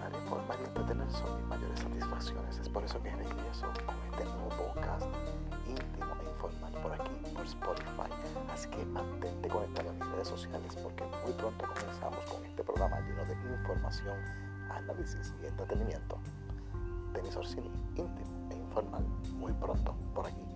informar y entretener son mis mayores satisfacciones. Es por eso que regreso con este nuevo podcast íntimo e informal por aquí, por Spotify. Así que mantente conectado en mis redes sociales porque muy pronto comenzamos con este programa lleno de información, análisis y entretenimiento. Denis Orsini, íntimo e informal, muy pronto por aquí.